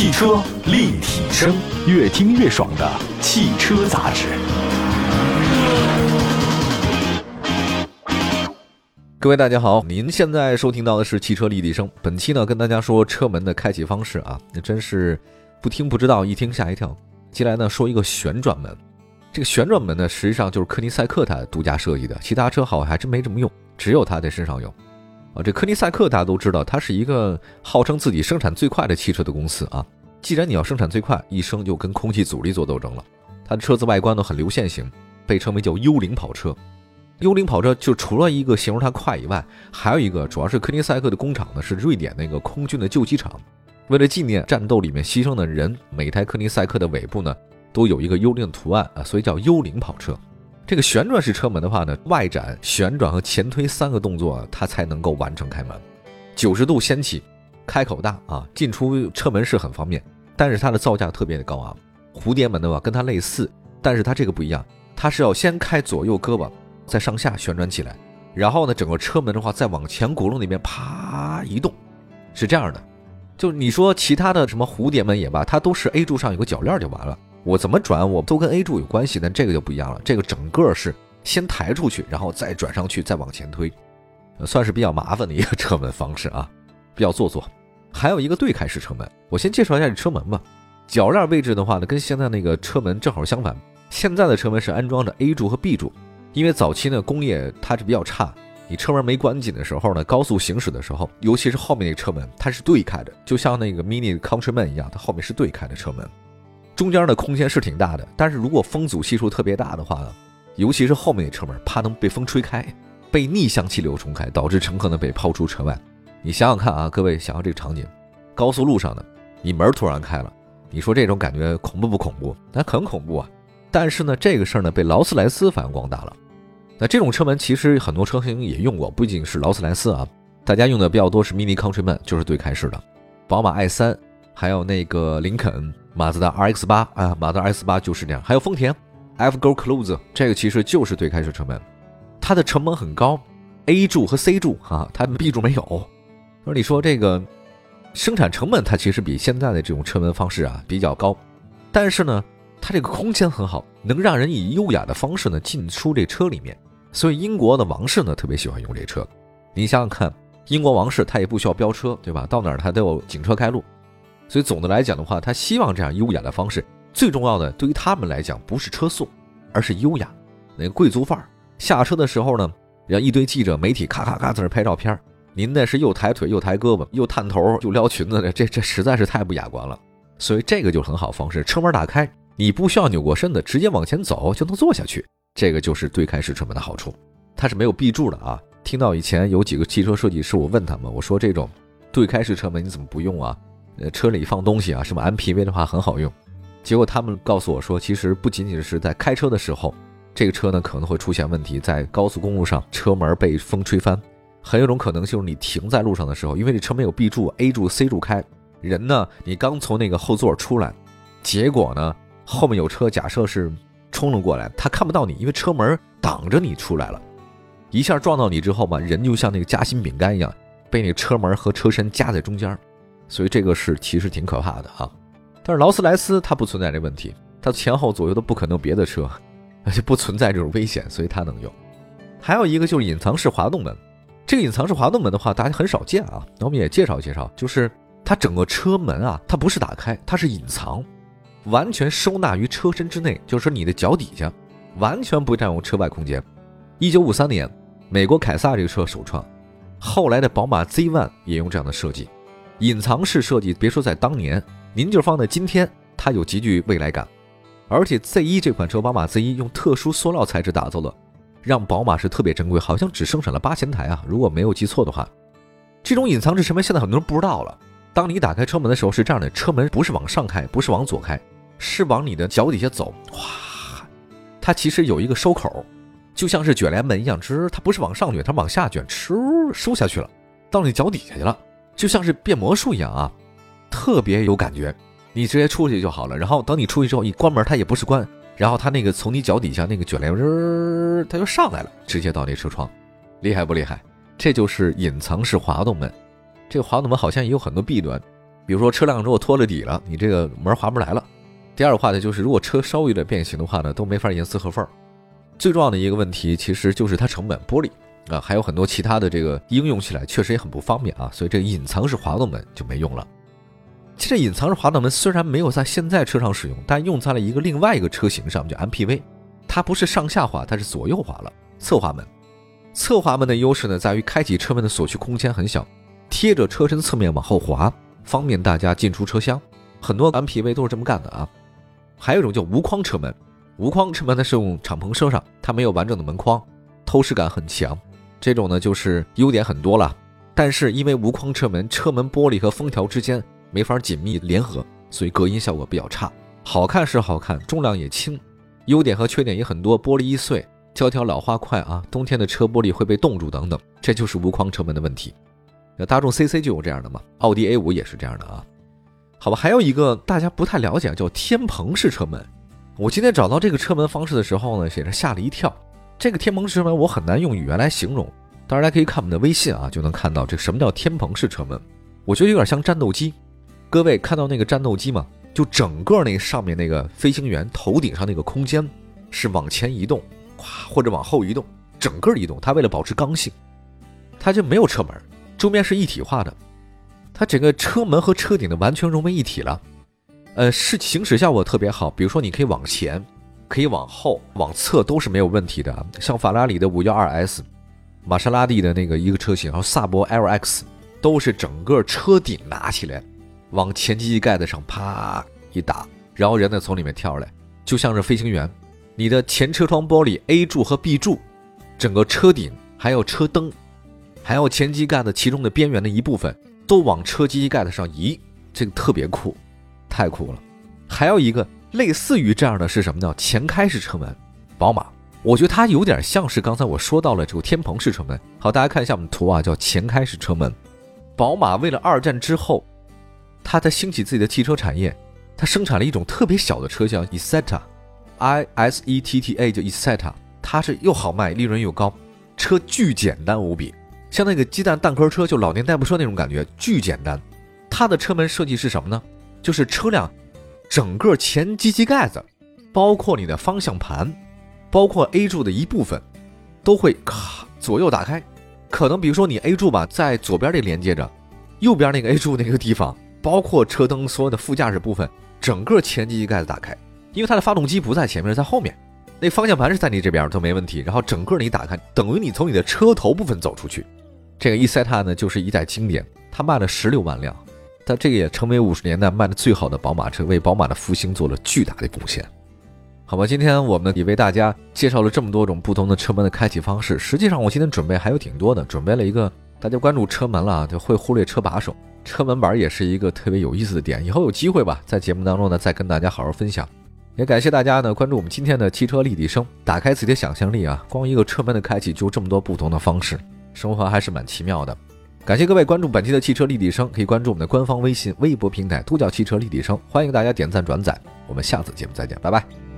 汽车立体声，越听越爽的汽车杂志。各位大家好，您现在收听到的是汽车立体声。本期呢，跟大家说车门的开启方式啊，那真是不听不知道，一听吓一跳。接下来呢，说一个旋转门。这个旋转门呢，实际上就是科尼赛克它独家设计的，其他车好像还真没这么用，只有它在身上有。啊，这科尼赛克大家都知道，它是一个号称自己生产最快的汽车的公司啊。既然你要生产最快，一生就跟空气阻力做斗争了。它的车子外观呢很流线型，被称为叫幽灵跑车。幽灵跑车就除了一个形容它快以外，还有一个主要是科尼赛克的工厂呢是瑞典那个空军的旧机场。为了纪念战斗里面牺牲的人，每台科尼赛克的尾部呢都有一个幽灵的图案啊，所以叫幽灵跑车。这个旋转式车门的话呢，外展、旋转和前推三个动作，它才能够完成开门。九十度掀起，开口大啊，进出车门是很方便。但是它的造价特别的高昂。蝴蝶门的话跟它类似，但是它这个不一样，它是要先开左右胳膊，再上下旋转起来，然后呢，整个车门的话再往前轱辘那边啪移动，是这样的。就你说其他的什么蝴蝶门也罢，它都是 A 柱上有个铰链就完了。我怎么转，我都跟 A 柱有关系，但这个就不一样了。这个整个是先抬出去，然后再转上去，再往前推，算是比较麻烦的一个车门方式啊，比较做作。还有一个对开式车门，我先介绍一下这车门吧。铰链位置的话呢，跟现在那个车门正好相反。现在的车门是安装着 A 柱和 B 柱，因为早期呢工业它是比较差，你车门没关紧的时候呢，高速行驶的时候，尤其是后面那车门，它是对开的，就像那个 Mini Countryman 一样，它后面是对开的车门。中间的空间是挺大的，但是如果风阻系数特别大的话呢，尤其是后面那车门，怕能被风吹开，被逆向气流冲开，导致乘客呢被抛出车外。你想想看啊，各位想想这个场景，高速路上呢，你门突然开了，你说这种感觉恐怖不恐怖？那很恐怖啊！但是呢，这个事儿呢被劳斯莱斯发扬光大了。那这种车门其实很多车型也用过，不仅是劳斯莱斯啊，大家用的比较多是 Mini Countryman，就是对开式的，宝马 i 三，还有那个林肯。马自达 RX 八啊，马自达 RX 八就是这样。还有丰田 F Go Close，这个其实就是对开式车门，它的成本很高，A 柱和 C 柱哈，它 B 柱没有。说你说这个生产成本，它其实比现在的这种车门方式啊比较高，但是呢，它这个空间很好，能让人以优雅的方式呢进出这车里面。所以英国的王室呢特别喜欢用这车。你想想看，英国王室他也不需要飙车，对吧？到哪儿他都有警车开路。所以总的来讲的话，他希望这样优雅的方式。最重要的，对于他们来讲，不是车速，而是优雅，那个贵族范儿。下车的时候呢，让一堆记者、媒体咔咔咔在那拍照片。您那是又抬腿又抬胳膊又探头又撩裙子的，这这实在是太不雅观了。所以这个就很好方式，车门打开，你不需要扭过身子，直接往前走就能坐下去。这个就是对开式车门的好处，它是没有 B 柱的啊。听到以前有几个汽车设计师，我问他们，我说这种对开式车门你怎么不用啊？呃，车里放东西啊，什么 MPV 的话很好用。结果他们告诉我说，其实不仅仅是在开车的时候，这个车呢可能会出现问题，在高速公路上车门被风吹翻，很有种可能就是你停在路上的时候，因为这车没有 B 柱、A 柱、C 柱开，人呢你刚从那个后座出来，结果呢后面有车，假设是冲了过来，他看不到你，因为车门挡着你出来了，一下撞到你之后嘛，人就像那个夹心饼干一样，被那车门和车身夹在中间。所以这个是其实挺可怕的哈，但是劳斯莱斯它不存在这问题，它前后左右都不可能有别的车，而且不存在这种危险，所以它能用。还有一个就是隐藏式滑动门，这个隐藏式滑动门的话，大家很少见啊。那我们也介绍介绍，就是它整个车门啊，它不是打开，它是隐藏，完全收纳于车身之内，就是说你的脚底下，完全不占用车外空间。一九五三年，美国凯撒这个车首创，后来的宝马 Z1 也用这样的设计。隐藏式设计，别说在当年，您就放在今天，它有极具未来感。而且 Z1 这款车，宝马 Z1 用特殊塑料材质打造的，让宝马是特别珍贵，好像只生产了八千台啊，如果没有记错的话。这种隐藏式车门现在很多人不知道了。当你打开车门的时候是这样的，车门不是往上开，不是往左开，是往你的脚底下走。哇，它其实有一个收口，就像是卷帘门一样，吱，它不是往上卷，它往下卷，哧，收下去了，到你脚底下去了。就像是变魔术一样啊，特别有感觉。你直接出去就好了。然后等你出去之后，一关门它也不是关，然后它那个从你脚底下那个卷帘门，它就上来了，直接到那车窗，厉害不厉害？这就是隐藏式滑动门。这个滑动门好像也有很多弊端，比如说车辆如果脱了底了，你这个门滑不来了。第二个话呢，就是如果车稍微有点变形的话呢，都没法严丝合缝。最重要的一个问题，其实就是它成本，玻璃啊，还有很多其他的这个应用起来确实也很不方便啊，所以这个隐藏式滑动门就没用了。其实隐藏式滑动门虽然没有在现在车上使用，但用在了一个另外一个车型上，叫 MPV，它不是上下滑，它是左右滑了，侧滑门。侧滑门的优势呢，在于开启车门的所需空间很小，贴着车身侧面往后滑。方便大家进出车厢，很多 MPV 都是这么干的啊。还有一种叫无框车门，无框车门呢是用敞篷车上，它没有完整的门框，透视感很强。这种呢就是优点很多了，但是因为无框车门，车门玻璃和封条之间没法紧密联合，所以隔音效果比较差。好看是好看，重量也轻，优点和缺点也很多。玻璃易碎，胶条老化快啊，冬天的车玻璃会被冻住等等，这就是无框车门的问题。那大众 CC 就有这样的嘛，奥迪 A 五也是这样的啊。好吧，还有一个大家不太了解，叫天棚式车门。我今天找到这个车门方式的时候呢，也是吓了一跳。这个天棚式车门我很难用语言来形容，大家可以看我们的微信啊，就能看到这什么叫天棚式车门。我觉得有点像战斗机。各位看到那个战斗机吗？就整个那上面那个飞行员头顶上那个空间是往前移动，咵或者往后移动，整个移动。它为了保持刚性，它就没有车门。周边是一体化的，它整个车门和车顶的完全融为一体了，呃，是行驶效果特别好。比如说，你可以往前，可以往后、往侧都是没有问题的。像法拉利的五幺二 S，玛莎拉蒂的那个一个车型，然后萨博 LX 都是整个车顶拿起来，往前机盖子上啪一打，然后人呢从里面跳出来，就像是飞行员。你的前车窗玻璃 A 柱和 B 柱，整个车顶还有车灯。还有前机盖的其中的边缘的一部分都往车机盖子上移，这个特别酷，太酷了。还有一个类似于这样的是什么呢？前开式车门，宝马，我觉得它有点像是刚才我说到了这个天棚式车门。好，大家看一下我们图啊，叫前开式车门。宝马为了二战之后，它在兴起自己的汽车产业，它生产了一种特别小的车叫 Isetta，I S E T T A 就 Isetta，它是又好卖，利润又高，车巨简单无比。像那个鸡蛋蛋壳车，就老年代步车那种感觉，巨简单。它的车门设计是什么呢？就是车辆整个前机器盖子，包括你的方向盘，包括 A 柱的一部分，都会咔左右打开。可能比如说你 A 柱吧，在左边这连接着，右边那个 A 柱那个地方，包括车灯所有的副驾驶部分，整个前机盖子打开，因为它的发动机不在前面，在后面。那方向盘是在你这边都没问题，然后整个你打开，等于你从你的车头部分走出去。这个 e s t a 呢，就是一代经典，它卖了十六万辆，它这个也成为五十年代卖的最好的宝马车，为宝马的复兴做了巨大的贡献。好吧，今天我们也为大家介绍了这么多种不同的车门的开启方式。实际上，我今天准备还有挺多的，准备了一个大家关注车门了啊就会忽略车把手，车门板也是一个特别有意思的点。以后有机会吧，在节目当中呢，再跟大家好好分享。也感谢大家呢关注我们今天的汽车立体声，打开自己的想象力啊！光一个车门的开启就这么多不同的方式。生活还是蛮奇妙的，感谢各位关注本期的汽车立体声，可以关注我们的官方微信、微博平台“都叫汽车立体声”，欢迎大家点赞转载，我们下次节目再见，拜拜。